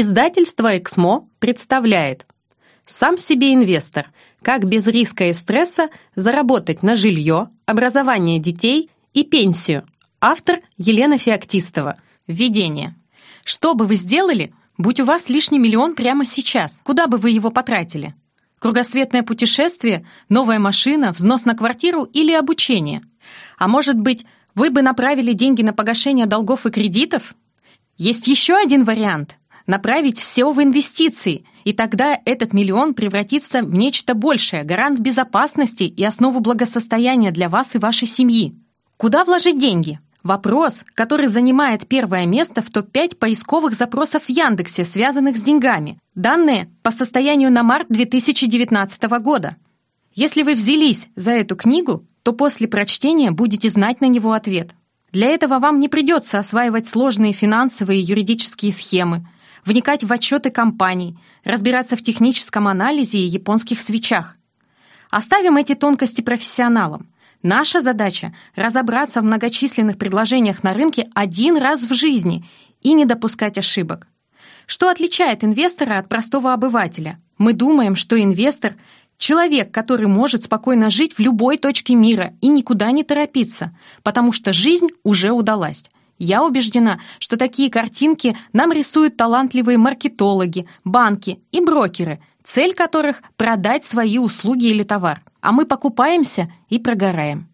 Издательство «Эксмо» представляет «Сам себе инвестор. Как без риска и стресса заработать на жилье, образование детей и пенсию». Автор Елена Феоктистова. Введение. Что бы вы сделали, будь у вас лишний миллион прямо сейчас? Куда бы вы его потратили? Кругосветное путешествие, новая машина, взнос на квартиру или обучение? А может быть, вы бы направили деньги на погашение долгов и кредитов? Есть еще один вариант направить все в инвестиции, и тогда этот миллион превратится в нечто большее, гарант безопасности и основу благосостояния для вас и вашей семьи. Куда вложить деньги? Вопрос, который занимает первое место в топ-5 поисковых запросов в Яндексе, связанных с деньгами. Данные по состоянию на март 2019 года. Если вы взялись за эту книгу, то после прочтения будете знать на него ответ. Для этого вам не придется осваивать сложные финансовые и юридические схемы, вникать в отчеты компаний, разбираться в техническом анализе и японских свечах. Оставим эти тонкости профессионалам. Наша задача – разобраться в многочисленных предложениях на рынке один раз в жизни и не допускать ошибок. Что отличает инвестора от простого обывателя? Мы думаем, что инвестор – человек, который может спокойно жить в любой точке мира и никуда не торопиться, потому что жизнь уже удалась. Я убеждена, что такие картинки нам рисуют талантливые маркетологи, банки и брокеры, цель которых – продать свои услуги или товар. А мы покупаемся и прогораем.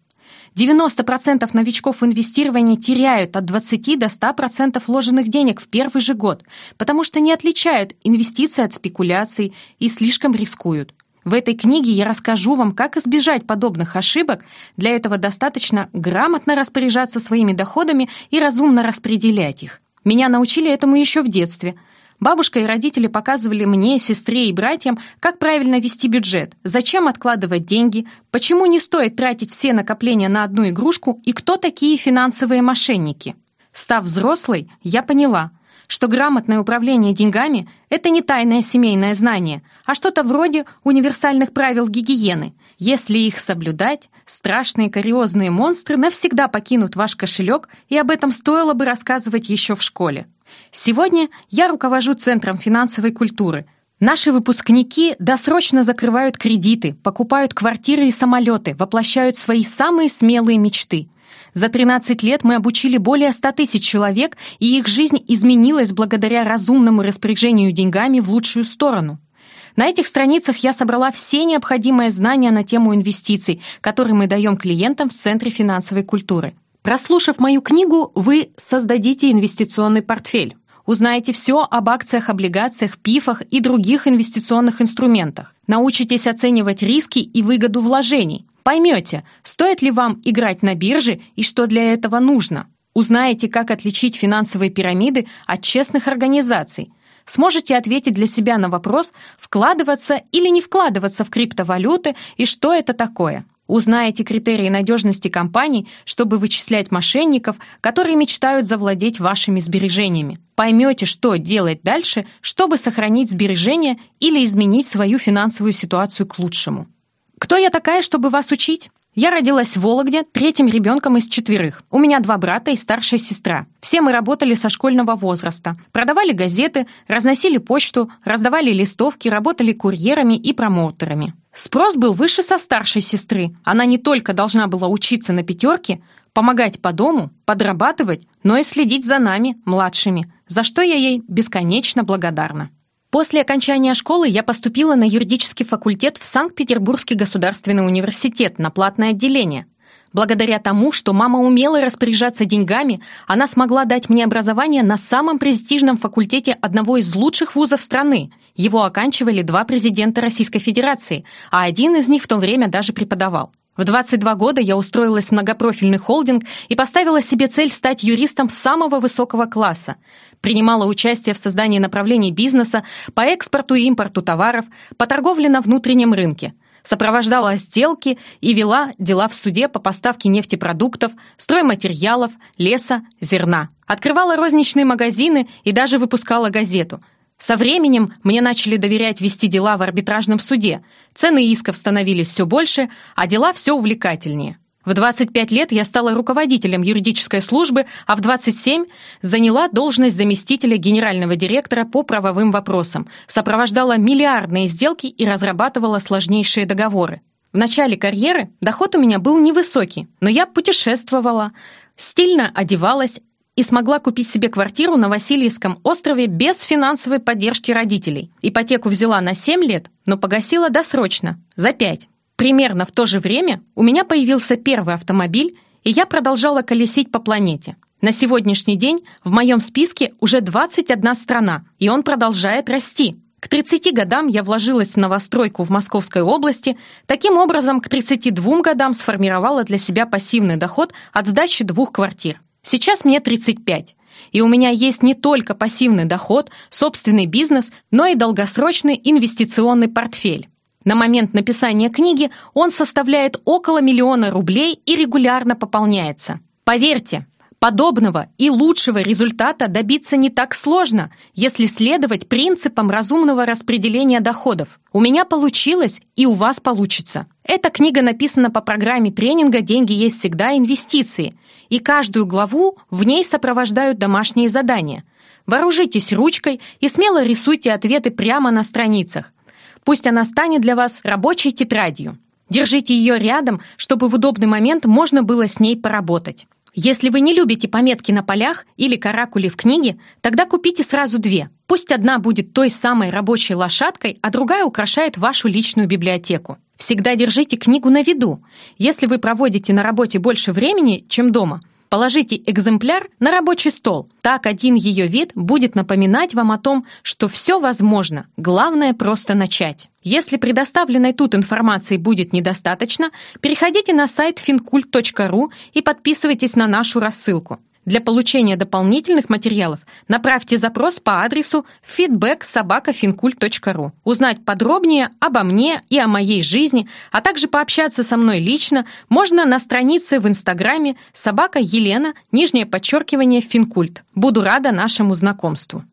90% новичков в инвестировании теряют от 20 до 100% вложенных денег в первый же год, потому что не отличают инвестиции от спекуляций и слишком рискуют. В этой книге я расскажу вам, как избежать подобных ошибок. Для этого достаточно грамотно распоряжаться своими доходами и разумно распределять их. Меня научили этому еще в детстве. Бабушка и родители показывали мне, сестре и братьям, как правильно вести бюджет, зачем откладывать деньги, почему не стоит тратить все накопления на одну игрушку и кто такие финансовые мошенники. Став взрослой, я поняла – что грамотное управление деньгами – это не тайное семейное знание, а что-то вроде универсальных правил гигиены. Если их соблюдать, страшные кариозные монстры навсегда покинут ваш кошелек, и об этом стоило бы рассказывать еще в школе. Сегодня я руковожу Центром финансовой культуры. Наши выпускники досрочно закрывают кредиты, покупают квартиры и самолеты, воплощают свои самые смелые мечты – за 13 лет мы обучили более 100 тысяч человек, и их жизнь изменилась благодаря разумному распоряжению деньгами в лучшую сторону. На этих страницах я собрала все необходимые знания на тему инвестиций, которые мы даем клиентам в Центре финансовой культуры. Прослушав мою книгу, вы создадите инвестиционный портфель. Узнаете все об акциях, облигациях, пифах и других инвестиционных инструментах. Научитесь оценивать риски и выгоду вложений. Поймете, стоит ли вам играть на бирже и что для этого нужно. Узнаете, как отличить финансовые пирамиды от честных организаций. Сможете ответить для себя на вопрос, вкладываться или не вкладываться в криптовалюты и что это такое. Узнаете критерии надежности компаний, чтобы вычислять мошенников, которые мечтают завладеть вашими сбережениями. Поймете, что делать дальше, чтобы сохранить сбережения или изменить свою финансовую ситуацию к лучшему. Кто я такая, чтобы вас учить? Я родилась в Вологде третьим ребенком из четверых. У меня два брата и старшая сестра. Все мы работали со школьного возраста. Продавали газеты, разносили почту, раздавали листовки, работали курьерами и промоутерами. Спрос был выше со старшей сестры. Она не только должна была учиться на пятерке, помогать по дому, подрабатывать, но и следить за нами, младшими, за что я ей бесконечно благодарна. После окончания школы я поступила на юридический факультет в Санкт-Петербургский государственный университет на платное отделение. Благодаря тому, что мама умела распоряжаться деньгами, она смогла дать мне образование на самом престижном факультете одного из лучших вузов страны. Его оканчивали два президента Российской Федерации, а один из них в то время даже преподавал. В 22 года я устроилась в многопрофильный холдинг и поставила себе цель стать юристом самого высокого класса. Принимала участие в создании направлений бизнеса по экспорту и импорту товаров, по торговле на внутреннем рынке. Сопровождала сделки и вела дела в суде по поставке нефтепродуктов, стройматериалов, леса, зерна. Открывала розничные магазины и даже выпускала газету – со временем мне начали доверять вести дела в арбитражном суде. Цены исков становились все больше, а дела все увлекательнее. В 25 лет я стала руководителем юридической службы, а в 27 заняла должность заместителя генерального директора по правовым вопросам, сопровождала миллиардные сделки и разрабатывала сложнейшие договоры. В начале карьеры доход у меня был невысокий, но я путешествовала, стильно одевалась и смогла купить себе квартиру на Васильевском острове без финансовой поддержки родителей. Ипотеку взяла на 7 лет, но погасила досрочно, за 5. Примерно в то же время у меня появился первый автомобиль, и я продолжала колесить по планете. На сегодняшний день в моем списке уже 21 страна, и он продолжает расти. К 30 годам я вложилась в новостройку в Московской области, таким образом к 32 годам сформировала для себя пассивный доход от сдачи двух квартир. Сейчас мне 35, и у меня есть не только пассивный доход, собственный бизнес, но и долгосрочный инвестиционный портфель. На момент написания книги он составляет около миллиона рублей и регулярно пополняется. Поверьте, подобного и лучшего результата добиться не так сложно, если следовать принципам разумного распределения доходов. У меня получилось, и у вас получится. Эта книга написана по программе тренинга «Деньги есть всегда. Инвестиции», и каждую главу в ней сопровождают домашние задания. Вооружитесь ручкой и смело рисуйте ответы прямо на страницах. Пусть она станет для вас рабочей тетрадью. Держите ее рядом, чтобы в удобный момент можно было с ней поработать. Если вы не любите пометки на полях или каракули в книге, тогда купите сразу две. Пусть одна будет той самой рабочей лошадкой, а другая украшает вашу личную библиотеку. Всегда держите книгу на виду. Если вы проводите на работе больше времени, чем дома – Положите экземпляр на рабочий стол. Так один ее вид будет напоминать вам о том, что все возможно. Главное просто начать. Если предоставленной тут информации будет недостаточно, переходите на сайт fincult.ru и подписывайтесь на нашу рассылку. Для получения дополнительных материалов направьте запрос по адресу feedback Узнать подробнее обо мне и о моей жизни, а также пообщаться со мной лично можно на странице в Инстаграме собака Елена, нижнее подчеркивание Финкульт. Буду рада нашему знакомству.